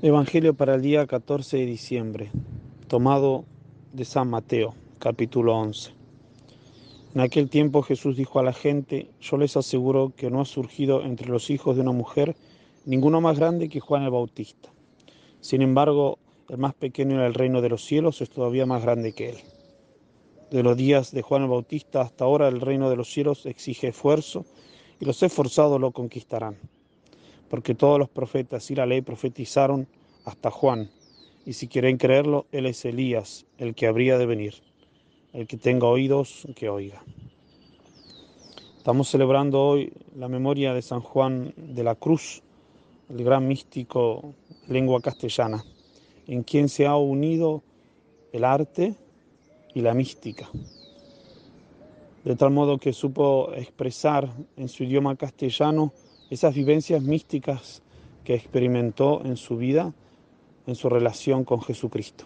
Evangelio para el día 14 de diciembre, tomado de San Mateo, capítulo 11. En aquel tiempo Jesús dijo a la gente, yo les aseguro que no ha surgido entre los hijos de una mujer ninguno más grande que Juan el Bautista. Sin embargo, el más pequeño en el reino de los cielos es todavía más grande que él. De los días de Juan el Bautista hasta ahora el reino de los cielos exige esfuerzo y los esforzados lo conquistarán porque todos los profetas y la ley profetizaron hasta Juan, y si quieren creerlo, él es Elías, el que habría de venir. El que tenga oídos, que oiga. Estamos celebrando hoy la memoria de San Juan de la Cruz, el gran místico lengua castellana, en quien se ha unido el arte y la mística, de tal modo que supo expresar en su idioma castellano esas vivencias místicas que experimentó en su vida, en su relación con Jesucristo.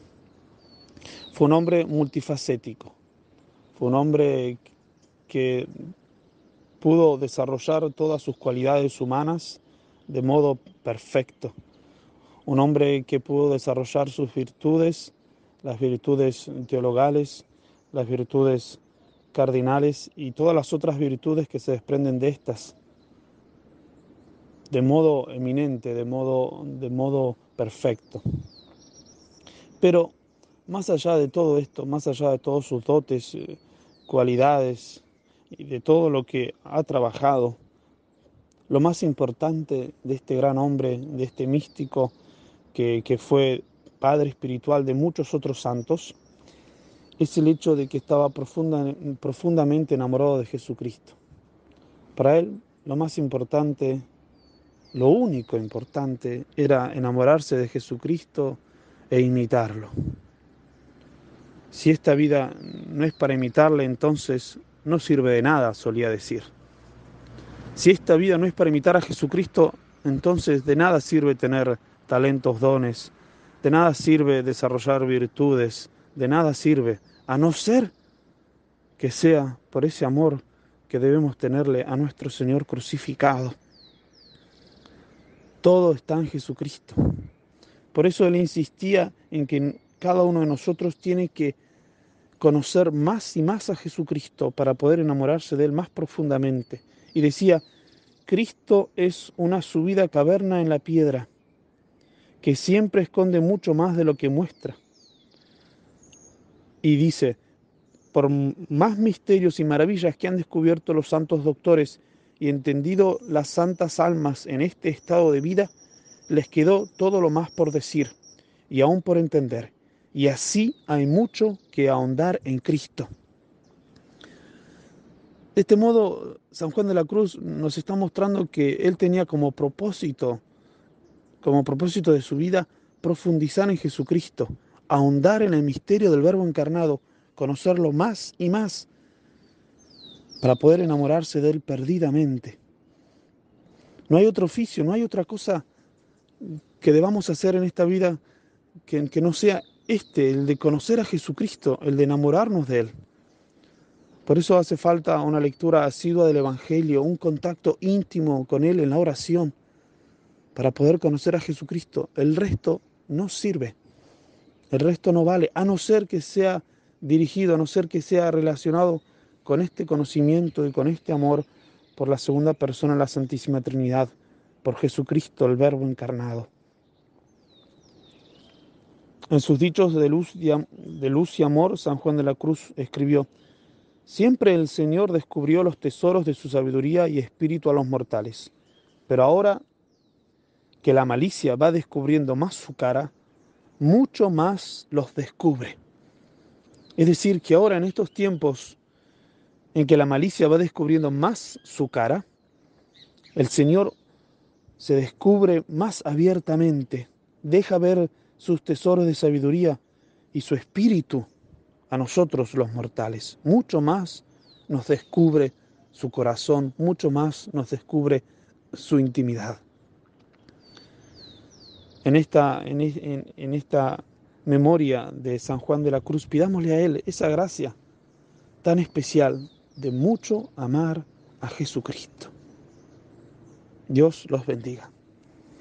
Fue un hombre multifacético, fue un hombre que pudo desarrollar todas sus cualidades humanas de modo perfecto, un hombre que pudo desarrollar sus virtudes, las virtudes teologales, las virtudes cardinales y todas las otras virtudes que se desprenden de estas de modo eminente, de modo, de modo perfecto. Pero más allá de todo esto, más allá de todos sus dotes, eh, cualidades y de todo lo que ha trabajado, lo más importante de este gran hombre, de este místico que, que fue padre espiritual de muchos otros santos, es el hecho de que estaba profunda, profundamente enamorado de Jesucristo. Para él, lo más importante lo único importante era enamorarse de Jesucristo e imitarlo. Si esta vida no es para imitarle, entonces no sirve de nada, solía decir. Si esta vida no es para imitar a Jesucristo, entonces de nada sirve tener talentos, dones, de nada sirve desarrollar virtudes, de nada sirve, a no ser que sea por ese amor que debemos tenerle a nuestro Señor crucificado. Todo está en Jesucristo. Por eso él insistía en que cada uno de nosotros tiene que conocer más y más a Jesucristo para poder enamorarse de él más profundamente. Y decía, Cristo es una subida caverna en la piedra que siempre esconde mucho más de lo que muestra. Y dice, por más misterios y maravillas que han descubierto los santos doctores y entendido las santas almas en este estado de vida, les quedó todo lo más por decir y aún por entender. Y así hay mucho que ahondar en Cristo. De este modo, San Juan de la Cruz nos está mostrando que él tenía como propósito, como propósito de su vida, profundizar en Jesucristo, ahondar en el misterio del Verbo encarnado, conocerlo más y más, para poder enamorarse de Él perdidamente. No hay otro oficio, no hay otra cosa que debamos hacer en esta vida que, que no sea este, el de conocer a Jesucristo, el de enamorarnos de Él. Por eso hace falta una lectura asidua del Evangelio, un contacto íntimo con Él en la oración, para poder conocer a Jesucristo. El resto no sirve, el resto no vale, a no ser que sea dirigido, a no ser que sea relacionado con este conocimiento y con este amor por la segunda persona de la Santísima Trinidad, por Jesucristo, el Verbo encarnado. En sus dichos de luz, de luz y amor, San Juan de la Cruz escribió, Siempre el Señor descubrió los tesoros de su sabiduría y espíritu a los mortales, pero ahora que la malicia va descubriendo más su cara, mucho más los descubre. Es decir, que ahora en estos tiempos en que la malicia va descubriendo más su cara, el Señor se descubre más abiertamente, deja ver sus tesoros de sabiduría y su espíritu a nosotros los mortales. Mucho más nos descubre su corazón, mucho más nos descubre su intimidad. En esta, en, en esta memoria de San Juan de la Cruz, pidámosle a Él esa gracia tan especial de mucho amar a Jesucristo. Dios los bendiga.